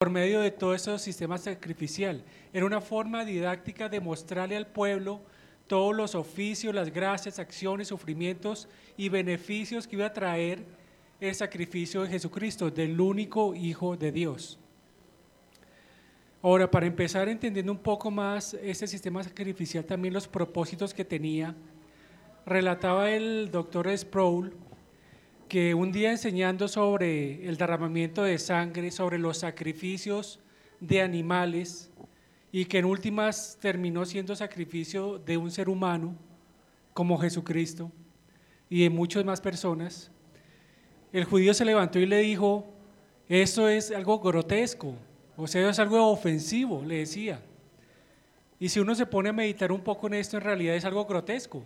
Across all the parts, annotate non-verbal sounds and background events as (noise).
por medio de todo ese sistema sacrificial. Era una forma didáctica de mostrarle al pueblo todos los oficios, las gracias, acciones, sufrimientos y beneficios que iba a traer el sacrificio de Jesucristo, del único Hijo de Dios. Ahora, para empezar entendiendo un poco más ese sistema sacrificial, también los propósitos que tenía, relataba el doctor Sproul que un día enseñando sobre el derramamiento de sangre, sobre los sacrificios de animales, y que en últimas terminó siendo sacrificio de un ser humano como Jesucristo y de muchas más personas, el judío se levantó y le dijo, eso es algo grotesco, o sea, es algo ofensivo, le decía. Y si uno se pone a meditar un poco en esto, en realidad es algo grotesco.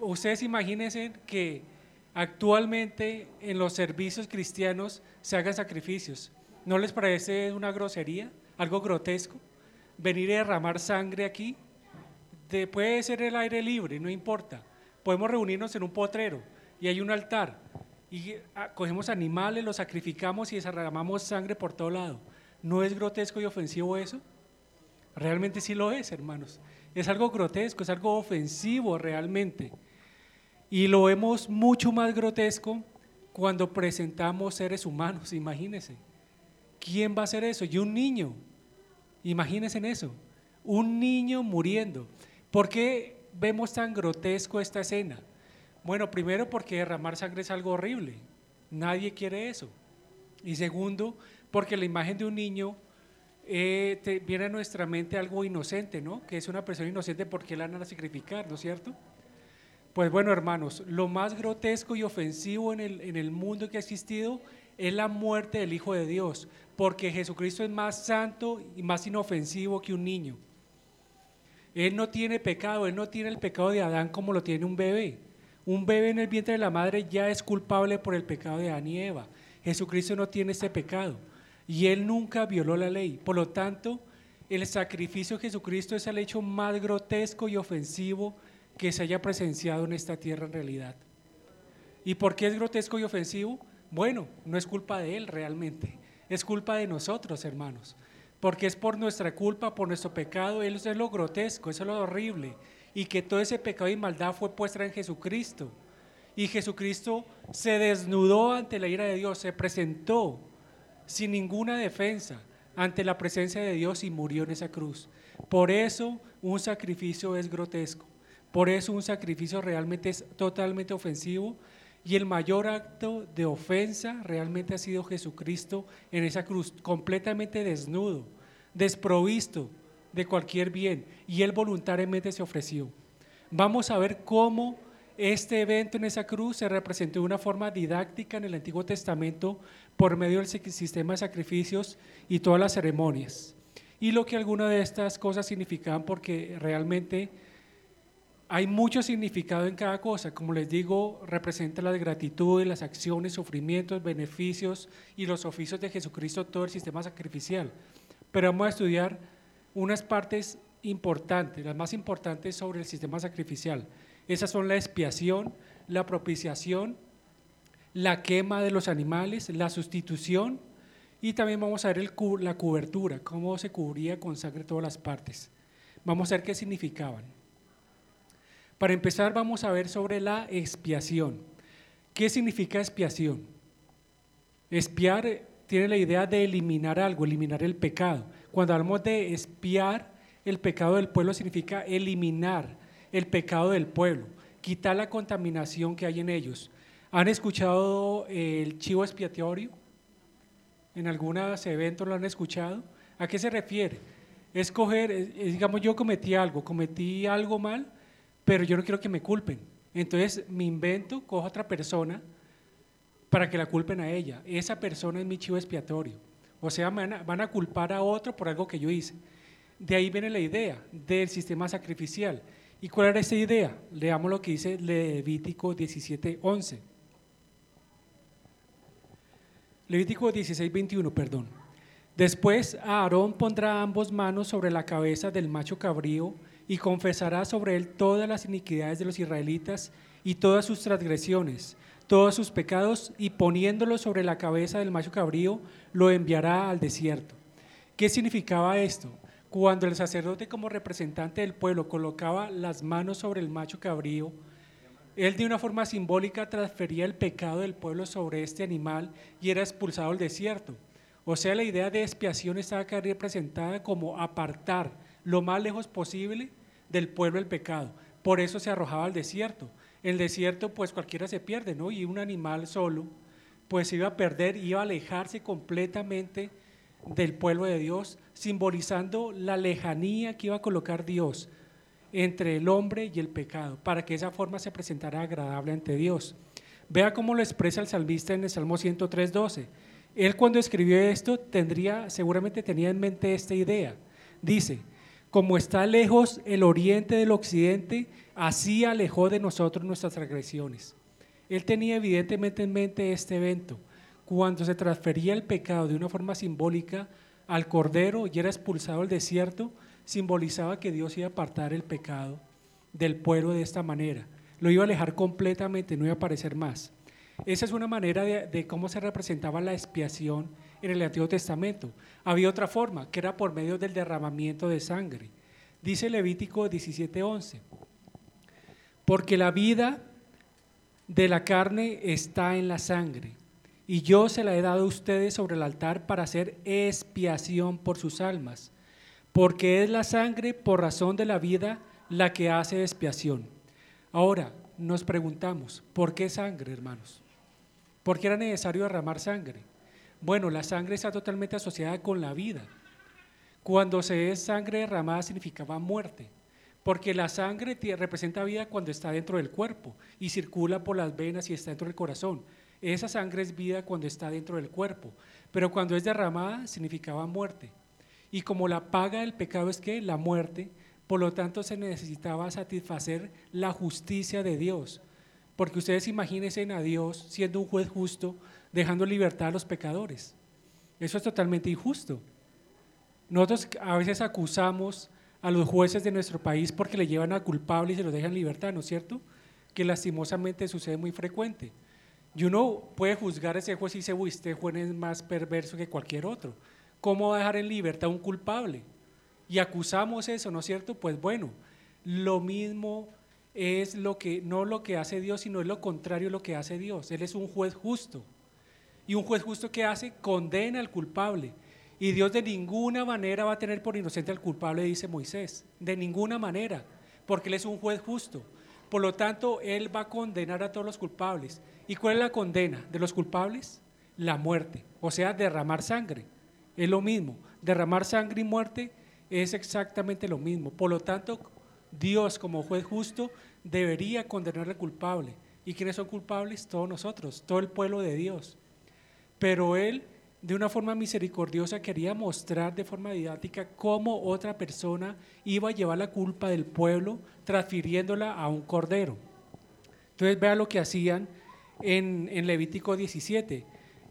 Ustedes imagínense que actualmente en los servicios cristianos se hagan sacrificios. ¿No les parece una grosería, algo grotesco? Venir a derramar sangre aquí, puede ser el aire libre, no importa. Podemos reunirnos en un potrero y hay un altar y ah, cogemos animales, los sacrificamos y derramamos sangre por todo lado. ¿No es grotesco y ofensivo eso? Realmente sí lo es, hermanos. Es algo grotesco, es algo ofensivo realmente. Y lo vemos mucho más grotesco cuando presentamos seres humanos, imagínense. ¿Quién va a hacer eso? Y un niño. Imagínense en eso. Un niño muriendo. ¿Por qué vemos tan grotesco esta escena? Bueno, primero porque derramar sangre es algo horrible. Nadie quiere eso. Y segundo, porque la imagen de un niño eh, viene a nuestra mente algo inocente, ¿no? Que es una persona inocente porque la van a sacrificar, ¿no es cierto? Pues bueno, hermanos, lo más grotesco y ofensivo en el, en el mundo que ha existido es la muerte del Hijo de Dios, porque Jesucristo es más santo y más inofensivo que un niño. Él no tiene pecado, Él no tiene el pecado de Adán como lo tiene un bebé. Un bebé en el vientre de la madre ya es culpable por el pecado de Adán y Eva. Jesucristo no tiene ese pecado y Él nunca violó la ley. Por lo tanto, el sacrificio de Jesucristo es el hecho más grotesco y ofensivo que se haya presenciado en esta tierra en realidad. ¿Y por qué es grotesco y ofensivo? Bueno, no es culpa de Él realmente, es culpa de nosotros, hermanos. Porque es por nuestra culpa, por nuestro pecado, Él es lo grotesco, eso es lo horrible y que todo ese pecado y maldad fue puesta en Jesucristo. Y Jesucristo se desnudó ante la ira de Dios, se presentó sin ninguna defensa ante la presencia de Dios y murió en esa cruz. Por eso un sacrificio es grotesco. Por eso un sacrificio realmente es totalmente ofensivo y el mayor acto de ofensa realmente ha sido Jesucristo en esa cruz, completamente desnudo, desprovisto de cualquier bien y él voluntariamente se ofreció. Vamos a ver cómo este evento en esa cruz se representó de una forma didáctica en el Antiguo Testamento por medio del sistema de sacrificios y todas las ceremonias. Y lo que algunas de estas cosas significaban porque realmente hay mucho significado en cada cosa. Como les digo, representa la gratitud, las acciones, sufrimientos, beneficios y los oficios de Jesucristo, todo el sistema sacrificial. Pero vamos a estudiar unas partes importantes, las más importantes sobre el sistema sacrificial. Esas son la expiación, la propiciación, la quema de los animales, la sustitución y también vamos a ver la cobertura, cómo se cubría con sangre todas las partes. Vamos a ver qué significaban. Para empezar vamos a ver sobre la expiación. ¿Qué significa expiación? Expiar tiene la idea de eliminar algo, eliminar el pecado. Cuando hablamos de espiar el pecado del pueblo significa eliminar el pecado del pueblo, quitar la contaminación que hay en ellos. ¿Han escuchado el chivo expiatorio? ¿En algunos eventos lo han escuchado? ¿A qué se refiere? Escoger, eh, eh, digamos, yo cometí algo, cometí algo mal, pero yo no quiero que me culpen. Entonces me invento, cojo a otra persona para que la culpen a ella. Esa persona es mi chivo expiatorio. O sea, van a, culpar a otro por algo que yo hice. De ahí viene la idea del sistema sacrificial. ¿Y cuál era esa idea? Leamos lo que dice Levítico 17:11. Levítico 16:21, perdón. Después Aarón pondrá ambos manos sobre la cabeza del macho cabrío y confesará sobre él todas las iniquidades de los israelitas y todas sus transgresiones, todos sus pecados y poniéndolo sobre la cabeza del macho cabrío, lo enviará al desierto. ¿Qué significaba esto? Cuando el sacerdote como representante del pueblo colocaba las manos sobre el macho cabrío, él de una forma simbólica transfería el pecado del pueblo sobre este animal y era expulsado al desierto. O sea, la idea de expiación estaba acá representada como apartar lo más lejos posible del pueblo el pecado. Por eso se arrojaba al desierto. El desierto, pues cualquiera se pierde, ¿no? Y un animal solo, pues iba a perder, iba a alejarse completamente del pueblo de Dios, simbolizando la lejanía que iba a colocar Dios entre el hombre y el pecado, para que esa forma se presentara agradable ante Dios. Vea cómo lo expresa el salmista en el Salmo 103.12. Él cuando escribió esto tendría, seguramente tenía en mente esta idea. Dice, como está lejos el oriente del occidente, así alejó de nosotros nuestras transgresiones. Él tenía evidentemente en mente este evento, cuando se transfería el pecado de una forma simbólica al cordero y era expulsado al desierto, simbolizaba que Dios iba a apartar el pecado del pueblo de esta manera. Lo iba a alejar completamente, no iba a aparecer más. Esa es una manera de, cómo se representaba la expiación en el Antiguo Testamento. Había otra forma, que era por medio del derramamiento de sangre. Dice Levítico 17:11, porque la vida de la carne está en la sangre, y yo se la he dado a ustedes sobre el altar para hacer expiación por sus almas porque es la sangre por razón de la vida la que hace expiación. Ahora nos preguntamos, ¿por qué sangre, hermanos? ¿Por qué era necesario derramar sangre? Bueno, la sangre está totalmente asociada con la vida. Cuando se es sangre derramada significaba muerte, porque la sangre representa vida cuando está dentro del cuerpo y circula por las venas y está dentro del corazón. Esa sangre es vida cuando está dentro del cuerpo, pero cuando es derramada significaba muerte. Y como la paga del pecado es que la muerte, por lo tanto se necesitaba satisfacer la justicia de Dios. Porque ustedes imagínense a Dios siendo un juez justo, dejando libertad a los pecadores. Eso es totalmente injusto. Nosotros a veces acusamos a los jueces de nuestro país porque le llevan a culpable y se los dejan libertad, ¿no es cierto? Que lastimosamente sucede muy frecuente. Y uno puede juzgar a ese juez y dice, uy, este juez es más perverso que cualquier otro. ¿Cómo dejar en libertad a un culpable? Y acusamos eso, ¿no es cierto? Pues bueno, lo mismo es lo que, no lo que hace Dios, sino es lo contrario lo que hace Dios. Él es un juez justo. Y un juez justo que hace, condena al culpable. Y Dios de ninguna manera va a tener por inocente al culpable, dice Moisés. De ninguna manera, porque Él es un juez justo. Por lo tanto, Él va a condenar a todos los culpables. ¿Y cuál es la condena de los culpables? La muerte, o sea, derramar sangre. Es lo mismo. Derramar sangre y muerte es exactamente lo mismo. Por lo tanto, Dios como juez justo debería condenar al culpable. ¿Y quiénes son culpables? Todos nosotros, todo el pueblo de Dios. Pero Él, de una forma misericordiosa, quería mostrar de forma didáctica cómo otra persona iba a llevar la culpa del pueblo transfiriéndola a un cordero. Entonces vea lo que hacían en, en Levítico 17.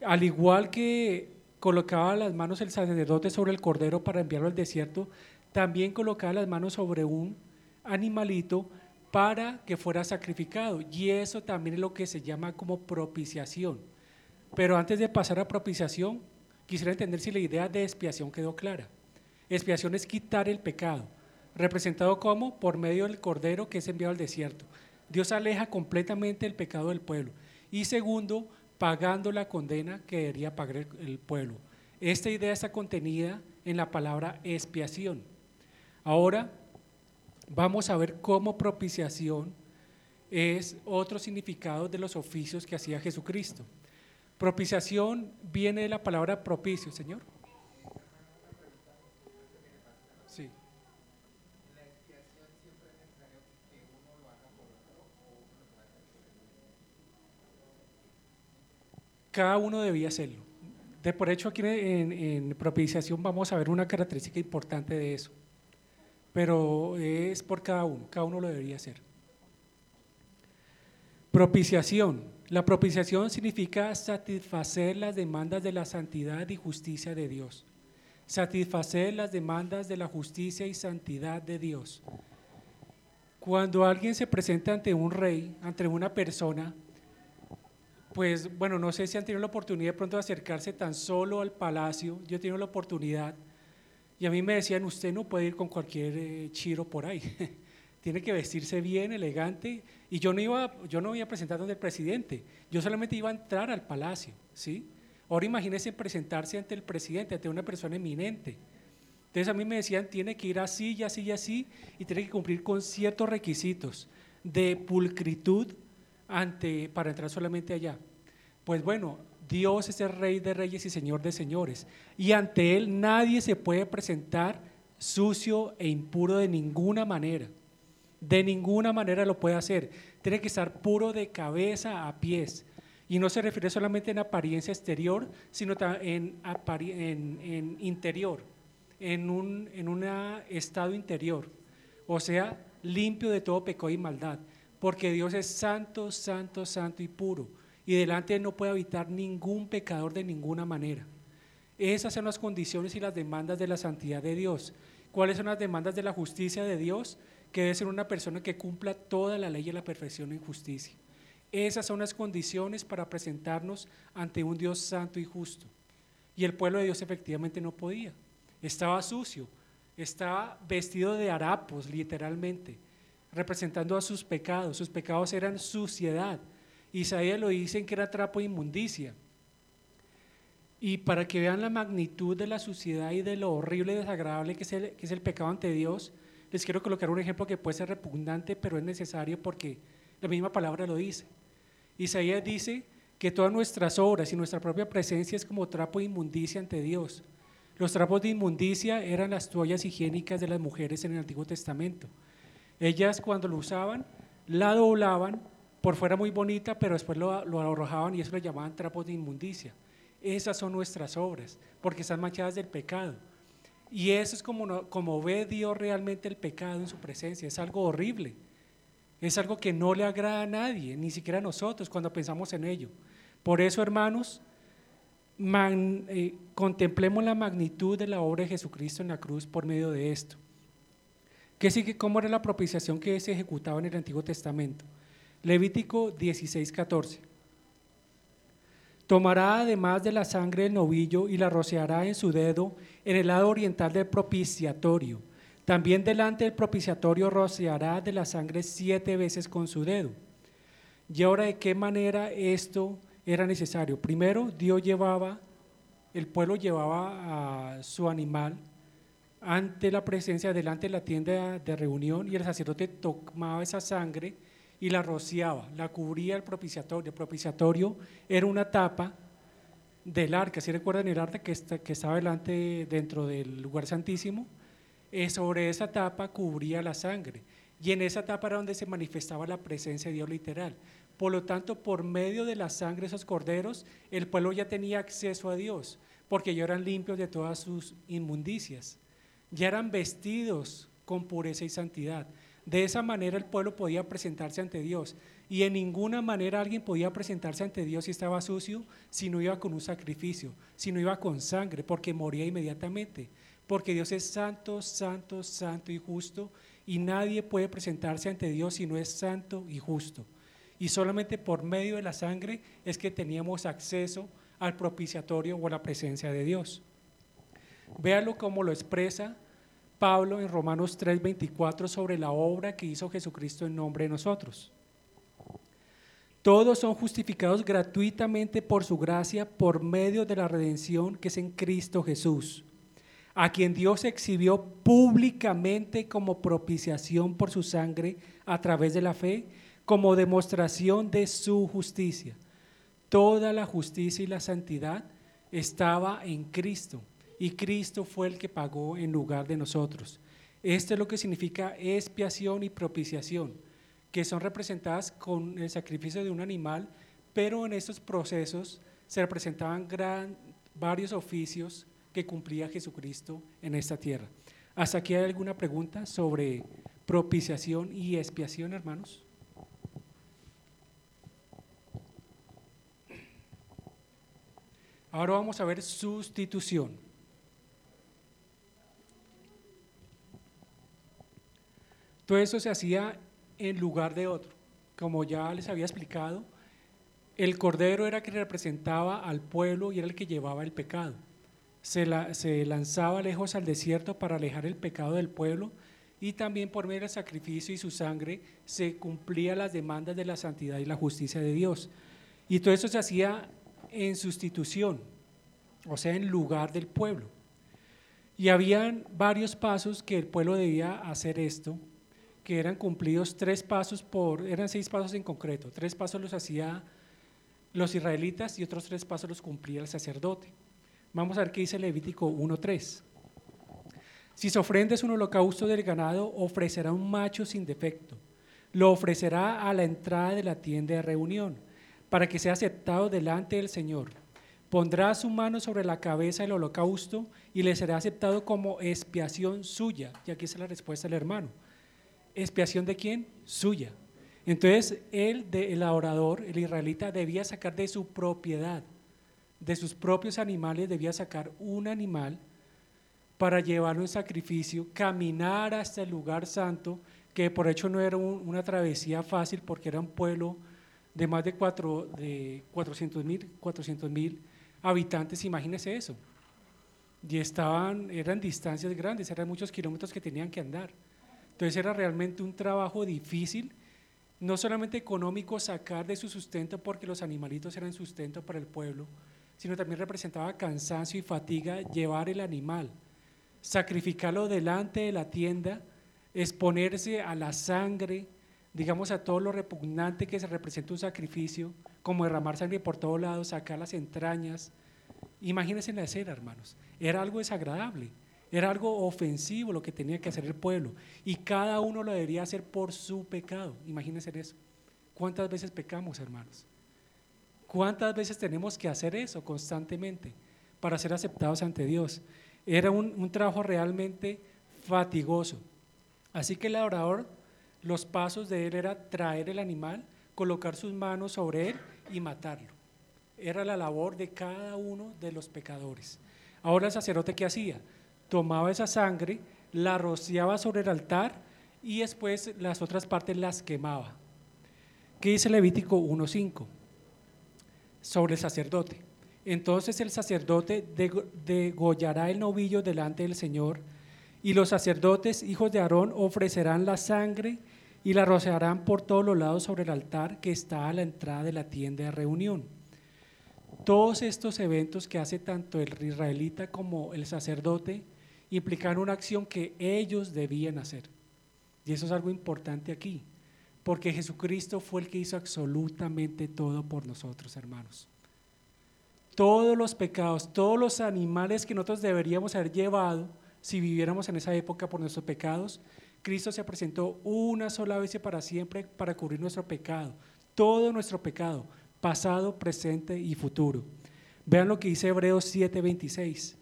Al igual que colocaba las manos el sacerdote sobre el cordero para enviarlo al desierto, también colocaba las manos sobre un animalito para que fuera sacrificado. Y eso también es lo que se llama como propiciación. Pero antes de pasar a propiciación, quisiera entender si la idea de expiación quedó clara. Expiación es quitar el pecado, representado como por medio del cordero que es enviado al desierto. Dios aleja completamente el pecado del pueblo. Y segundo, pagando la condena que debería pagar el, pueblo. Esta idea está contenida en la palabra expiación. Ahora vamos a ver cómo propiciación es otro significado de los oficios que hacía Jesucristo. Propiciación viene de la palabra propicio, Señor. cada uno debía hacerlo. De por hecho, aquí en, propiciación vamos a ver una característica importante de eso, pero es por cada uno, cada uno lo debería hacer. Propiciación. La propiciación significa satisfacer las demandas de la santidad y justicia de Dios. Satisfacer las demandas de la justicia y santidad de Dios. Cuando alguien se presenta ante un rey, ante una persona, pues bueno, no sé si han tenido la oportunidad de pronto de acercarse tan solo al palacio. Yo he tenido la oportunidad y a mí me decían, usted no puede ir con cualquier eh, chiro por ahí. (laughs) Tiene que vestirse bien, elegante. Y yo no iba, yo no iba a presentar donde el presidente. Yo solamente iba a entrar al palacio, ¿sí? Ahora imagínense presentarse ante el presidente, ante una persona eminente. Entonces a mí me decían, tiene que ir así y así y así, y tiene que cumplir con ciertos requisitos de pulcritud ante, para entrar solamente allá. Pues bueno, Dios es el Rey de Reyes y Señor de Señores, y ante Él nadie se puede presentar sucio e impuro de ninguna manera. De ninguna manera lo puede hacer. Tiene que estar puro de cabeza a pies. Y no se refiere solamente en apariencia exterior, sino en, en, interior, en un en estado interior. O sea, limpio de todo pecado y maldad. Porque Dios es santo, santo, santo y puro. Y delante de él no puede habitar ningún pecador de ninguna manera. Esas son las condiciones y las demandas de la santidad de Dios. ¿Cuáles son las demandas de la justicia de Dios? Que debe ser una persona que cumpla toda la ley y la perfección en justicia. Esas son las condiciones para presentarnos ante un Dios santo y justo. Y el pueblo de Dios efectivamente no podía. Estaba sucio, estaba vestido de harapos, literalmente, representando a sus pecados. Sus pecados eran suciedad. Isaías lo dicen que era trapo e inmundicia. Y para que vean la magnitud de la suciedad y de lo horrible y desagradable que es, el, que es el pecado ante Dios, les quiero colocar un ejemplo que puede ser repugnante, pero es necesario porque la misma palabra lo dice. Isaías dice que todas nuestras obras y nuestra propia presencia es como trapo de inmundicia ante Dios. Los trapos de inmundicia eran las toallas higiénicas de las mujeres en el Antiguo Testamento. Ellas cuando lo usaban, la doblaban, por fuera muy bonita, pero después lo, arrojaban y eso lo llamaban trapos de inmundicia. Esas son nuestras obras, porque están manchadas del pecado. Y eso es como, como ve Dios realmente el pecado en su presencia. Es algo horrible. Es algo que no le agrada a nadie, ni siquiera a nosotros cuando pensamos en ello. Por eso, hermanos, eh, contemplemos la magnitud de la obra de Jesucristo en la cruz por medio de esto. ¿Qué sigue? ¿Cómo era la propiciación que se ejecutaba en el Antiguo Testamento? Levítico 16, 14. Tomará además de la sangre del novillo y la rociará en su dedo en el lado oriental del propiciatorio también delante del propiciatorio rociará de la sangre siete veces con su dedo. ¿Y ahora de qué manera esto era necesario? Primero, Dios llevaba, el pueblo llevaba a su animal ante la presencia, delante de la tienda de reunión, y el sacerdote tomaba esa sangre y la rociaba, la cubría el propiciatorio. El propiciatorio era una tapa del arca, si recuerdan el arca que, que estaba delante, dentro del lugar santísimo, eh, sobre esa tapa cubría la sangre. Y en esa tapa era donde se manifestaba la presencia de Dios literal. Por lo tanto, por medio de la sangre de esos corderos, el pueblo ya tenía acceso a Dios, porque ya eran limpios de todas sus inmundicias. Ya eran vestidos con pureza y santidad. De esa manera el pueblo podía presentarse ante Dios. Y en ninguna manera alguien podía presentarse ante Dios si estaba sucio, si no iba con un sacrificio, si no iba con sangre, porque moría inmediatamente porque Dios es santo, santo, santo y justo, y nadie puede presentarse ante Dios si no es santo y justo. Y solamente por medio de la sangre es que teníamos acceso al propiciatorio o a la presencia de Dios. Véalo como lo expresa Pablo en Romanos 3:24 sobre la obra que hizo Jesucristo en nombre de nosotros. Todos son justificados gratuitamente por su gracia por medio de la redención que es en Cristo Jesús a quien Dios exhibió públicamente como propiciación por su sangre a través de la fe, como demostración de su justicia. Toda la justicia y la santidad estaba en Cristo y Cristo fue el que pagó en lugar de nosotros. Esto es lo que significa expiación y propiciación, que son representadas con el sacrificio de un animal, pero en estos procesos se representaban gran, varios oficios que cumplía Jesucristo en esta tierra. ¿Hasta aquí hay alguna pregunta sobre propiciación y expiación, hermanos? Ahora vamos a ver sustitución. Todo eso se hacía en lugar de otro. Como ya les había explicado, el cordero era que representaba al pueblo y era el que llevaba el pecado. Se, lanzaba lejos al desierto para alejar el pecado del pueblo y también por medio del sacrificio y su sangre se cumplían las demandas de la santidad y la justicia de Dios. Y todo eso se hacía en sustitución, o sea, en lugar del pueblo. Y habían varios pasos que el pueblo debía hacer esto, que eran cumplidos tres pasos por, eran seis pasos en concreto, tres pasos los hacía los israelitas y otros tres pasos los cumplía el sacerdote. Vamos a ver qué dice Levítico 1.3. Si se ofrenda un holocausto del ganado, ofrecerá un macho sin defecto. Lo ofrecerá a la entrada de la tienda de reunión, para que sea aceptado delante del Señor. Pondrá su mano sobre la cabeza del holocausto y le será aceptado como expiación suya. Y aquí está la respuesta del hermano. ¿Expiación de quién? Suya. Entonces, él, el adorador, el israelita, debía sacar de su propiedad, de sus propios animales, debía sacar un animal para llevarlo en sacrificio, caminar hasta el lugar santo, que por hecho no era una travesía fácil porque era un pueblo de más de, cuatro, de 400 mil habitantes, imagínese eso. Y estaban, eran distancias grandes, eran muchos kilómetros que tenían que andar. Entonces era realmente un trabajo difícil, no solamente económico sacar de su sustento porque los animalitos eran sustento para el pueblo, sino también representaba cansancio y fatiga llevar el animal sacrificarlo delante de la tienda, exponerse a la sangre, digamos a todo lo repugnante que se representa un sacrificio, como derramar sangre por todos lados, sacar las entrañas. Imagínense la escena, hermanos. Era algo desagradable, era algo ofensivo lo que tenía que hacer el pueblo. Y cada uno lo debería hacer por su pecado. Imagínense eso. ¿Cuántas veces pecamos, hermanos? ¿Cuántas veces tenemos que hacer eso constantemente para ser aceptados ante Dios? Era un, trabajo realmente fatigoso. Así que el adorador, los pasos de él era traer el animal, colocar sus manos sobre él y matarlo. Era la labor de cada uno de los pecadores. Ahora el sacerdote qué hacía? Tomaba esa sangre, la rociaba sobre el altar y después las otras partes las quemaba. ¿Qué dice Levítico 1.5? Sobre el sacerdote. Entonces el sacerdote degollará el novillo delante del Señor, y los sacerdotes, hijos de Aarón, ofrecerán la sangre y la rociarán por todos los lados sobre el altar que está a la entrada de la tienda de reunión. Todos estos eventos que hace tanto el israelita como el sacerdote implican una acción que ellos debían hacer. Y eso es algo importante aquí, porque Jesucristo fue el que hizo absolutamente todo por nosotros, hermanos todos los pecados, todos los animales que nosotros deberíamos haber llevado si viviéramos en esa época por nuestros pecados, Cristo se presentó una sola vez y para siempre para cubrir nuestro pecado, todo nuestro pecado, pasado, presente y futuro. Vean lo que dice Hebreos 7:26.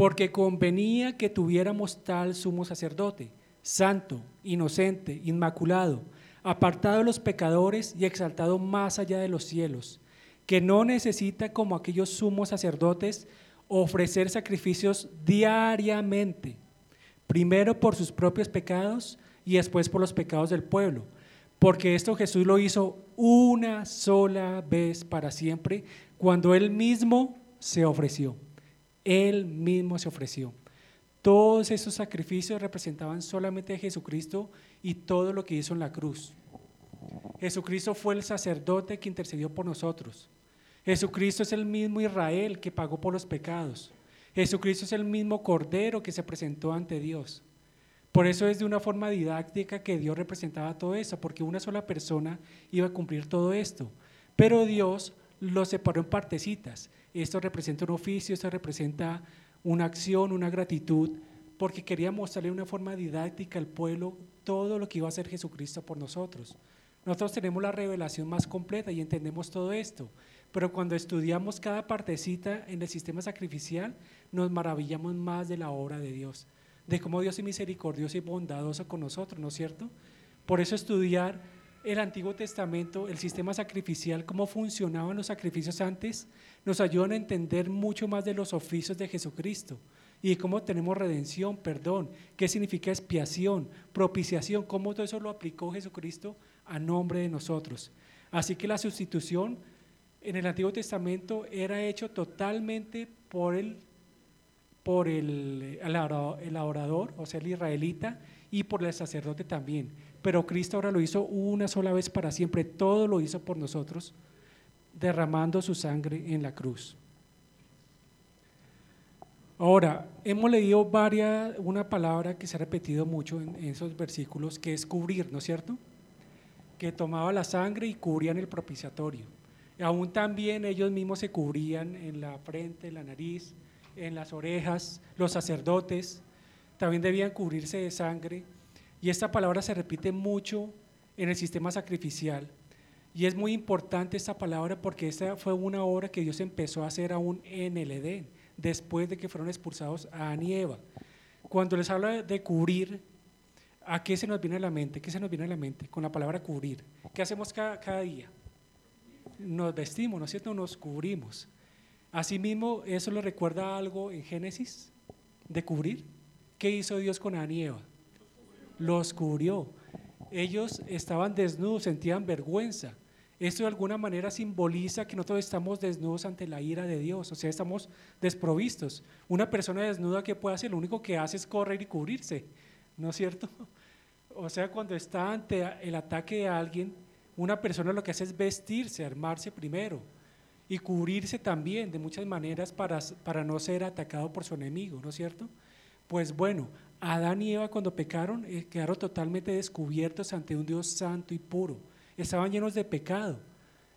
Porque convenía que tuviéramos tal sumo sacerdote, santo, inocente, inmaculado, apartado de los pecadores y exaltado más allá de los cielos que no necesita como aquellos sumos sacerdotes ofrecer sacrificios diariamente, primero por sus propios pecados y después por los pecados del pueblo, porque esto Jesús lo hizo una sola vez para siempre, cuando Él mismo se ofreció. Él mismo se ofreció. Todos esos sacrificios representaban solamente a Jesucristo y todo lo que hizo en la cruz. Jesucristo fue el sacerdote que intercedió por nosotros. Jesucristo es el mismo Israel que pagó por los pecados. Jesucristo es el mismo Cordero que se presentó ante Dios. Por eso es de una forma didáctica que Dios representaba todo eso, porque una sola persona iba a cumplir todo esto. Pero Dios lo separó en partecitas. Esto representa un oficio, esto representa una acción, una gratitud, porque quería mostrarle de una forma didáctica al pueblo todo lo que iba a hacer Jesucristo por nosotros. Nosotros tenemos la revelación más completa y entendemos todo esto. Pero cuando estudiamos cada partecita en el sistema sacrificial, nos maravillamos más de la obra de Dios, de cómo Dios es misericordioso y bondadoso con nosotros, ¿no es cierto? Por eso estudiar el Antiguo Testamento, el sistema sacrificial, cómo funcionaban los sacrificios antes, nos ayudan a entender mucho más de los oficios de Jesucristo y cómo tenemos redención, perdón, qué significa expiación, propiciación, cómo todo eso lo aplicó Jesucristo a nombre de nosotros. Así que la sustitución en el Antiguo Testamento era hecho totalmente por el, por el, el adorador, o sea, el israelita, y por el sacerdote también. Pero Cristo ahora lo hizo una sola vez para siempre, todo lo hizo por nosotros, derramando su sangre en la cruz. Ahora, hemos leído varias, una palabra que se ha repetido mucho en, esos versículos, que es cubrir, ¿no es cierto? Que tomaba la sangre y cubrían el propiciatorio. Y aún también ellos mismos se cubrían en la frente, en la nariz, en las orejas, los sacerdotes también debían cubrirse de sangre. Y esta palabra se repite mucho en el sistema sacrificial. Y es muy importante esta palabra porque esta fue una obra que Dios empezó a hacer aún en el Edén después de que fueron expulsados a Adán y Eva. Cuando les habla de cubrir, ¿a qué se nos viene a la mente? ¿Qué se nos viene a la mente con la palabra cubrir? ¿Qué hacemos cada, día? Nos vestimos, ¿no es cierto? Nos cubrimos. Asimismo, ¿eso le recuerda algo en Génesis de cubrir? ¿Qué hizo Dios con Adán y Eva? Los cubrió. Ellos estaban desnudos, sentían vergüenza. Esto de alguna manera simboliza que nosotros estamos desnudos ante la ira de Dios, o sea, estamos desprovistos. Una persona desnuda que puede hacer, lo único que hace es correr y cubrirse, ¿no es cierto? O sea, cuando está ante el ataque de alguien, una persona lo que hace es vestirse, armarse primero y cubrirse también de muchas maneras para, para no ser atacado por su enemigo, ¿no es cierto? Pues bueno, Adán y Eva cuando pecaron eh, quedaron totalmente descubiertos ante un Dios santo y puro. Estaban llenos de pecado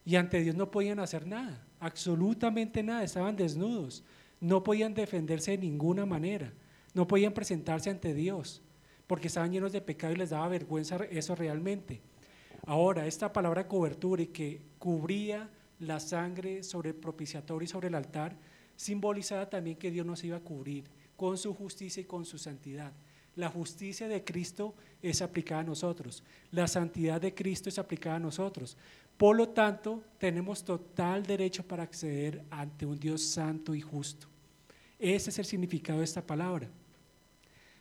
y ante Dios no podían hacer nada, absolutamente nada, estaban desnudos, no podían defenderse de ninguna manera, no podían presentarse ante Dios porque estaban llenos de pecado y les daba vergüenza eso realmente. Ahora, esta palabra cobertura y que cubría la sangre sobre el propiciatorio y sobre el altar, simbolizaba también que Dios nos iba a cubrir con su justicia y con su santidad. La justicia de Cristo es aplicada a nosotros. La santidad de Cristo es aplicada a nosotros. Por lo tanto, tenemos total derecho para acceder ante un Dios santo y justo. Ese es el significado de esta palabra.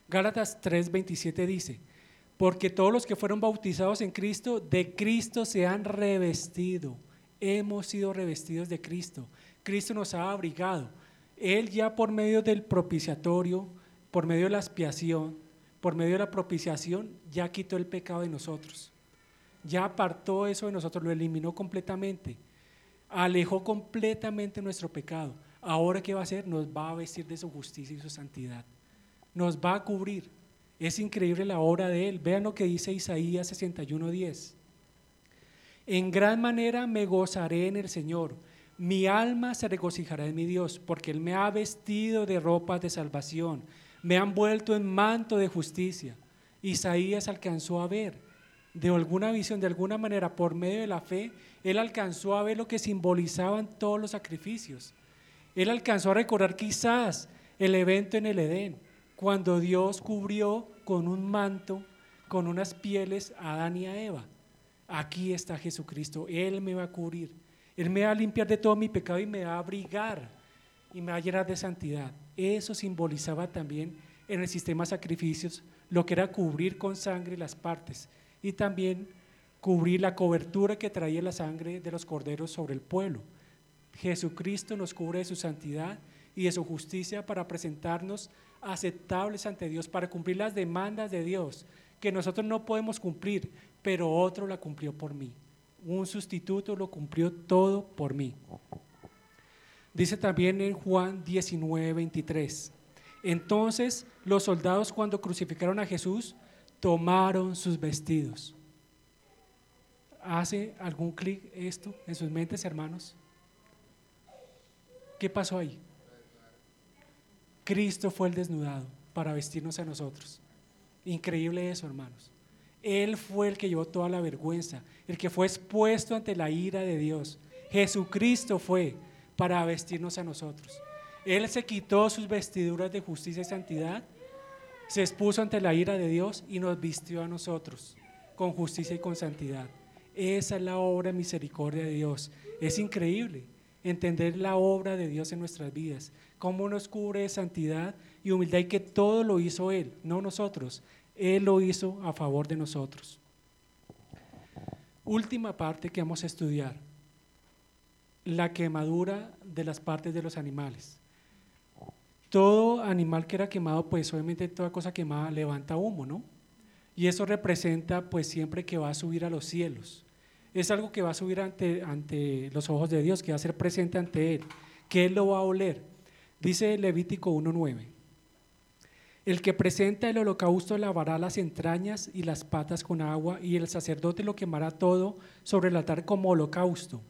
Gálatas 3:27 dice, porque todos los que fueron bautizados en Cristo, de Cristo se han revestido. Hemos sido revestidos de Cristo. Cristo nos ha abrigado. Él ya por medio del propiciatorio, por medio de la expiación, por medio de la propiciación, ya quitó el pecado de nosotros. Ya apartó eso de nosotros, lo eliminó completamente. Alejó completamente nuestro pecado. Ahora, ¿qué va a hacer? Nos va a vestir de su justicia y su santidad. Nos va a cubrir. Es increíble la obra de Él. Vean lo que dice Isaías 61:10. En gran manera me gozaré en el Señor. Mi alma se regocijará en mi Dios, porque Él me ha vestido de ropas de salvación me han vuelto en manto de justicia. Isaías alcanzó a ver de alguna visión, de alguna manera, por medio de la fe, él alcanzó a ver lo que simbolizaban todos los sacrificios. Él alcanzó a recordar quizás el evento en el Edén, cuando Dios cubrió con un manto, con unas pieles a Adán y a Eva. Aquí está Jesucristo, Él me va a cubrir, Él me va a limpiar de todo mi pecado y me va a abrigar y me va a llenar de santidad. Eso simbolizaba también en el sistema de sacrificios lo que era cubrir con sangre las partes y también cubrir la cobertura que traía la sangre de los corderos sobre el pueblo. Jesucristo nos cubre de su santidad y de su justicia para presentarnos aceptables ante Dios, para cumplir las demandas de Dios, que nosotros no podemos cumplir, pero otro la cumplió por mí. Un sustituto lo cumplió todo por mí. Dice también en Juan 19, 23. Entonces los soldados cuando crucificaron a Jesús tomaron sus vestidos. ¿Hace algún clic esto en sus mentes, hermanos? ¿Qué pasó ahí? Cristo fue el desnudado para vestirnos a nosotros. Increíble eso, hermanos. Él fue el que llevó toda la vergüenza, el que fue expuesto ante la ira de Dios. Jesucristo fue para vestirnos a nosotros. Él se quitó sus vestiduras de justicia y santidad, se expuso ante la ira de Dios y nos vistió a nosotros con justicia y con santidad. Esa es la obra de misericordia de Dios. Es increíble entender la obra de Dios en nuestras vidas, cómo nos cubre de santidad y humildad y que todo lo hizo Él, no nosotros. Él lo hizo a favor de nosotros. Última parte que vamos a estudiar, la quemadura de las partes de los animales. Todo animal que era quemado, pues obviamente toda cosa quemada levanta humo, ¿no? Y eso representa pues siempre que va a subir a los cielos. Es algo que va a subir ante, ante los ojos de Dios, que va a ser presente ante Él, que Él lo va a oler. Dice Levítico 1.9. El que presenta el holocausto lavará las entrañas y las patas con agua y el sacerdote lo quemará todo sobre el altar como holocausto.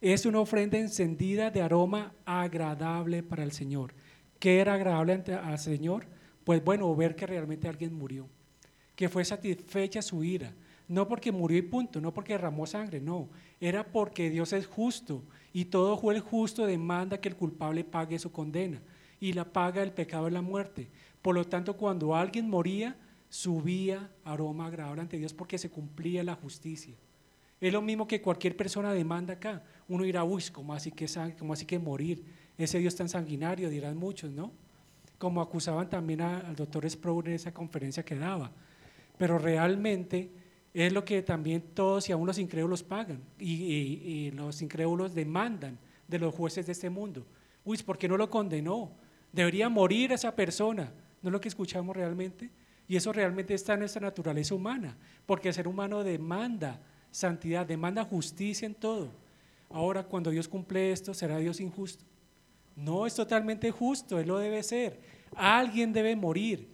Es una ofrenda encendida de aroma agradable para el Señor. ¿Qué era agradable al Señor? Pues bueno, ver que realmente alguien murió, que fue satisfecha su ira, no porque murió y punto, no porque derramó sangre, no, era porque Dios es justo y todo juez justo demanda que el culpable pague su condena y la paga el pecado de la muerte. Por lo tanto, cuando alguien moría, subía aroma agradable ante Dios porque se cumplía la justicia. Es lo mismo que cualquier persona demanda acá. Uno dirá, uy, ¿cómo así que, cómo así que morir? Ese Dios tan sanguinario, dirán muchos, ¿no? Como acusaban también al doctor Sproul en esa conferencia que daba. Pero realmente es lo que también todos y aún los incrédulos pagan y, y los incrédulos demandan de los jueces de este mundo. Uy, ¿por qué no lo condenó? Debería morir esa persona. ¿No es lo que escuchamos realmente? Y eso realmente está en nuestra naturaleza humana, porque el ser humano demanda santidad, demanda justicia en todo. Ahora, cuando Dios cumple esto, ¿será Dios injusto? No, es totalmente justo, Él lo debe ser. Alguien debe morir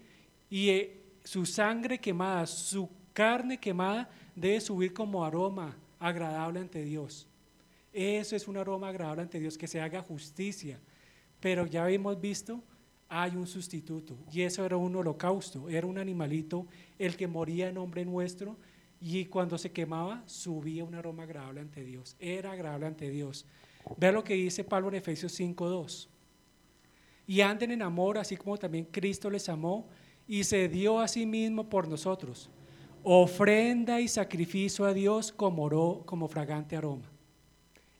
y eh, su sangre quemada, su carne quemada debe subir como aroma agradable ante Dios. Eso es un aroma agradable ante Dios, que se haga justicia. Pero ya hemos visto hay un sustituto. Y eso era un holocausto, era un animalito, el que moría en nombre nuestro y cuando se quemaba subía un aroma agradable ante Dios. Era agradable ante Dios. Vea lo que dice Pablo en Efesios 5.2. Y anden en amor, así como también Cristo les amó y se dio a sí mismo por nosotros. Ofrenda y sacrificio a Dios como, como fragante aroma.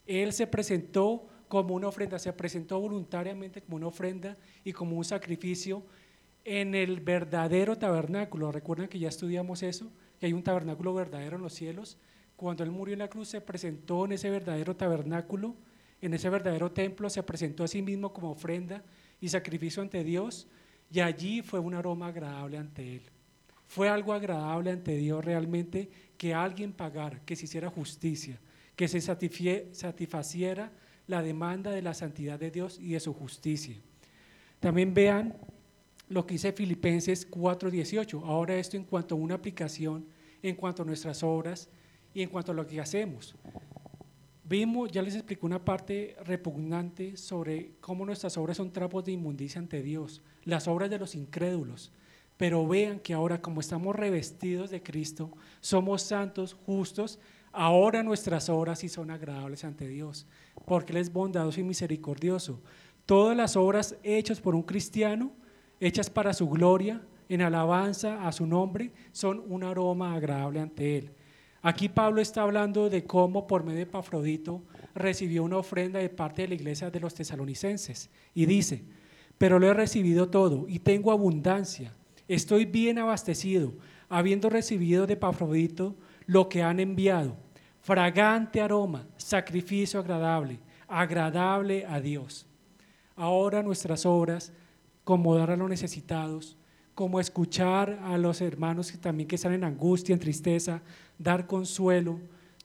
Él se presentó como una ofrenda, se presentó voluntariamente como una ofrenda y como un sacrificio en el verdadero tabernáculo. Recuerdan que ya estudiamos eso, que hay un tabernáculo verdadero en los cielos. Cuando Él murió en la cruz se presentó en ese verdadero tabernáculo, en ese verdadero templo, se presentó a sí mismo como ofrenda y sacrificio ante Dios y allí fue un aroma agradable ante Él. Fue algo agradable ante Dios realmente que alguien pagara, que se hiciera justicia, que se satisfaciera la demanda de la santidad de Dios y de su justicia. También vean lo que dice Filipenses 4:18. Ahora esto en cuanto a una aplicación, en cuanto a nuestras obras y en cuanto a lo que hacemos. Vimos, ya les explico una parte repugnante sobre cómo nuestras obras son trapos de inmundicia ante Dios, las obras de los incrédulos. Pero vean que ahora como estamos revestidos de Cristo, somos santos, justos, ahora nuestras obras sí son agradables ante Dios porque Él es bondadoso y misericordioso. Todas las obras hechas por un cristiano, hechas para su gloria, en alabanza a su nombre, son un aroma agradable ante Él. Aquí Pablo está hablando de cómo por medio de Pafrodito recibió una ofrenda de parte de la iglesia de los tesalonicenses y dice, pero lo he recibido todo y tengo abundancia, estoy bien abastecido, habiendo recibido de Pafrodito lo que han enviado fragante aroma, sacrificio agradable, agradable a Dios. Ahora nuestras obras, como dar a los necesitados, como escuchar a los hermanos que también que están en angustia, en tristeza, dar consuelo,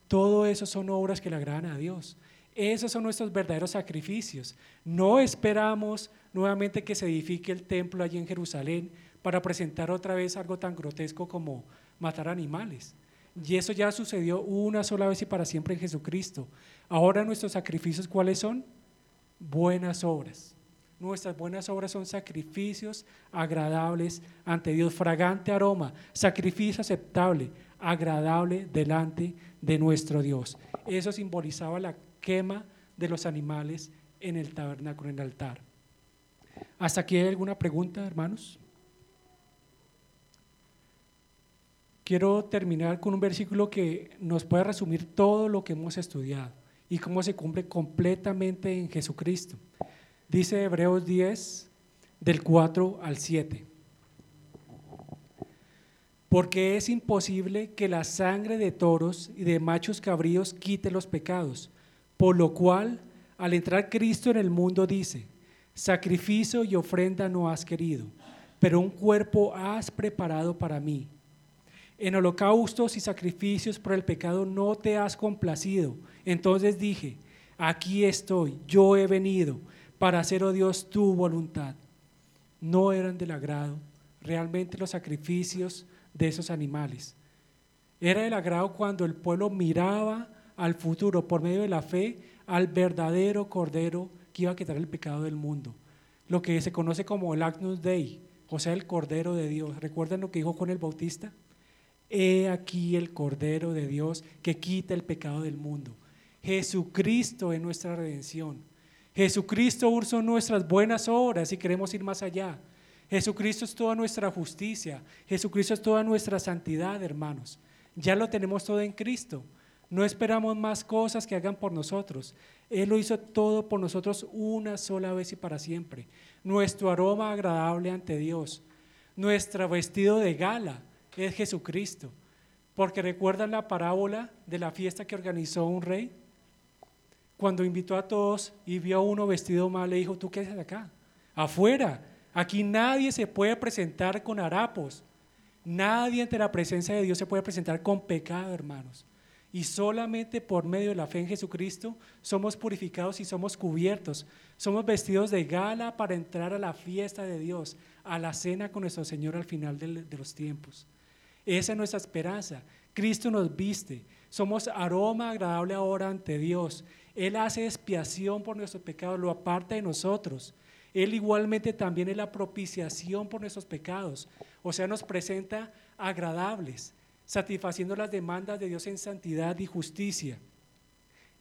todo eso son obras que le agradan a Dios. Esos son nuestros verdaderos sacrificios. No esperamos nuevamente que se edifique el templo allí en Jerusalén para presentar otra vez algo tan grotesco como matar animales. Y eso ya sucedió una sola vez y para siempre en Jesucristo. Ahora nuestros sacrificios, ¿cuáles son? Buenas obras. Nuestras buenas obras son sacrificios agradables ante Dios, fragante aroma, sacrificio aceptable, agradable delante de nuestro Dios. Eso simbolizaba la quema de los animales en el tabernáculo, en el altar. ¿Hasta aquí hay alguna pregunta, hermanos? Quiero terminar con un versículo que nos puede resumir todo lo que hemos estudiado y cómo se cumple completamente en Jesucristo. Dice Hebreos 10, del 4 al 7. porque es imposible que la sangre de toros y de machos cabríos quite los pecados, por lo cual al entrar Cristo en el mundo dice, sacrificio y ofrenda no has querido, pero un cuerpo has preparado para mí. En holocaustos y sacrificios por el pecado no te has complacido. Entonces dije, aquí estoy, yo he venido para hacer, oh Dios, tu voluntad. No eran del agrado realmente los sacrificios de esos animales. Era del agrado cuando el pueblo miraba al futuro por medio de la fe al verdadero Cordero que iba a quitar el pecado del mundo. Lo que se conoce como el Agnus Dei, o sea, el Cordero de Dios. ¿Recuerdan lo que dijo con el Bautista? He aquí el Cordero de Dios que quita el pecado del mundo. Jesucristo es nuestra redención. Jesucristo usa nuestras buenas obras y queremos ir más allá. Jesucristo es toda nuestra justicia. Jesucristo es toda nuestra santidad, hermanos. Ya lo tenemos todo en Cristo. No esperamos más cosas que hagan por nosotros. Él lo hizo todo por nosotros una sola vez y para siempre. Nuestro aroma agradable ante Dios, nuestro vestido de gala es Jesucristo. Porque recuerdan la parábola de la fiesta que organizó un rey. Cuando invitó a todos y vio a uno vestido mal, le dijo, ¿tú qué haces acá? Afuera. Aquí nadie se puede presentar con harapos. Nadie ante la presencia de Dios se puede presentar con pecado, hermanos. Y solamente por medio de la fe en Jesucristo somos purificados y somos cubiertos. Somos vestidos de gala para entrar a la fiesta de Dios, a la cena con nuestro Señor al final de, los tiempos. Esa es nuestra esperanza. Cristo nos viste. Somos aroma agradable ahora ante Dios. Él hace expiación por nuestros pecados, lo aparta de nosotros. Él igualmente también es la propiciación por nuestros pecados. O sea, nos presenta agradables satisfaciendo las demandas de Dios en santidad y justicia.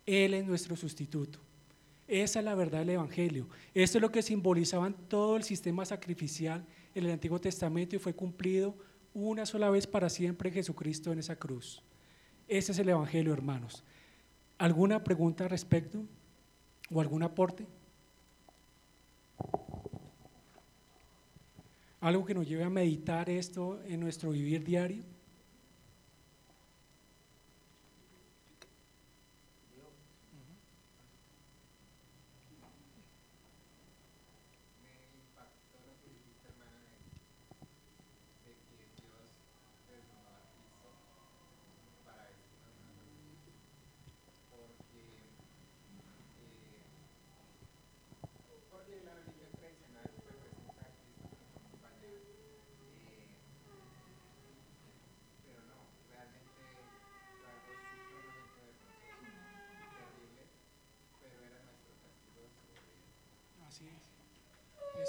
Él es nuestro sustituto. Esa es la verdad del Evangelio. Esto es lo que simbolizaban todo el sistema sacrificial en el Antiguo Testamento y fue cumplido una sola vez para siempre Jesucristo en esa cruz. Ese es el Evangelio, hermanos. ¿Alguna pregunta al respecto? ¿O algún aporte? ¿Algo que nos lleve a meditar esto en nuestro vivir diario? Eso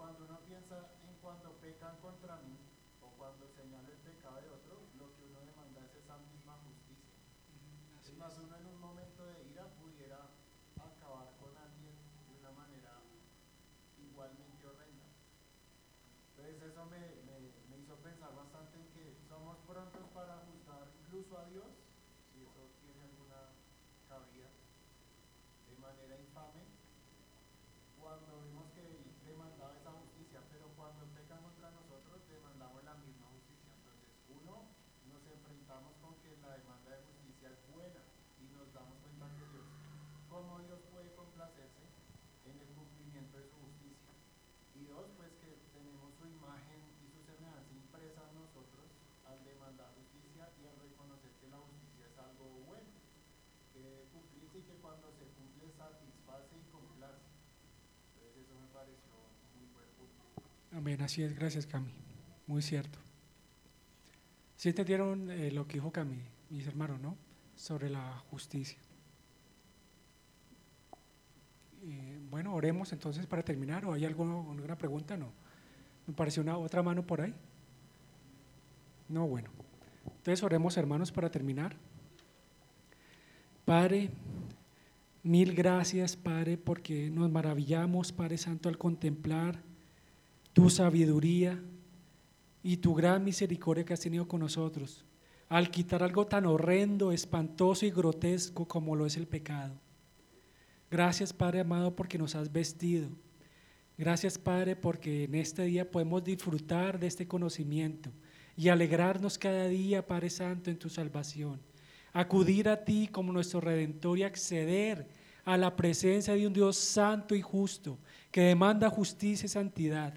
cuando uno piensa en cuando pecan contra mí o cuando señala el pecado de otro, lo que uno demanda es esa misma justicia. es más, uno en un momento de ira pudiera acabar con alguien de una manera igualmente horrenda. Entonces eso me, me, me hizo pensar bastante en que somos prontos para juzgar incluso a Dios cuando vimos que él demandaba esa justicia, pero cuando pecan contra nosotros demandamos la misma justicia. Entonces, uno, nos enfrentamos la demanda de justicia es buena y nos damos cuenta que Dios, cómo Dios puede complacerse en el cumplimiento de su justicia. Y dos, pues que tenemos su imagen y su semejanza impresa en nosotros al demandar justicia y al reconocer que la justicia es algo bueno, que debe cumplirse y que cuando se cumple satisface y complace. Entonces eso me pareció muy buen punto. Amén, así es, gracias Cami, muy cierto. ¿Sí entendieron eh, lo que dijo Cami, mis hermanos, no? Sobre la justicia. Eh, bueno, oremos entonces para terminar, ¿o hay alguna, pregunta? No. ¿Me pareció una otra mano por ahí? No, bueno. Entonces oremos, hermanos, para terminar. Padre, mil gracias, Padre, porque nos maravillamos, Padre Santo, al contemplar tu sabiduría y tu gran misericordia que has tenido con nosotros, al quitar algo tan horrendo, espantoso y grotesco como lo es el pecado. Gracias, Padre amado, porque nos has vestido. Gracias, Padre, porque en este día podemos disfrutar de este conocimiento y alegrarnos cada día, Padre Santo, en tu salvación. Acudir a ti como nuestro redentor y acceder a la presencia de un Dios santo y justo que demanda justicia y santidad.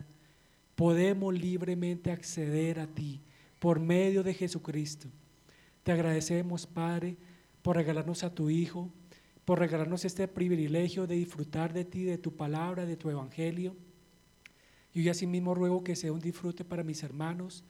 Podemos libremente acceder a ti por medio de Jesucristo. Te agradecemos, Padre, por regalarnos a tu Hijo, por regalarnos este privilegio de disfrutar de ti, de tu palabra, de tu evangelio. Y hoy asimismo ruego que sea un disfrute para mis hermanos,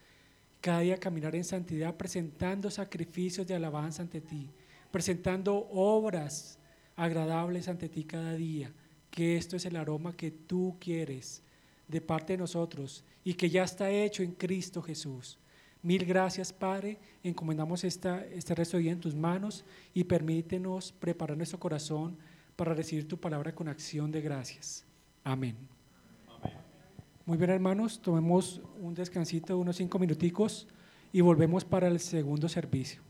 cada día caminar en santidad presentando sacrificios de alabanza ante ti, presentando obras agradables ante ti cada día, que esto es el aroma que tú quieres de parte de nosotros y que ya está hecho en Cristo Jesús. Mil gracias, Padre. Encomendamos esta, este resto de día en tus manos y permítenos preparar nuestro corazón para recibir tu palabra con acción de gracias. Amén. Muy bien, hermanos, tomemos un descansito de unos cinco minuticos y volvemos para el segundo servicio.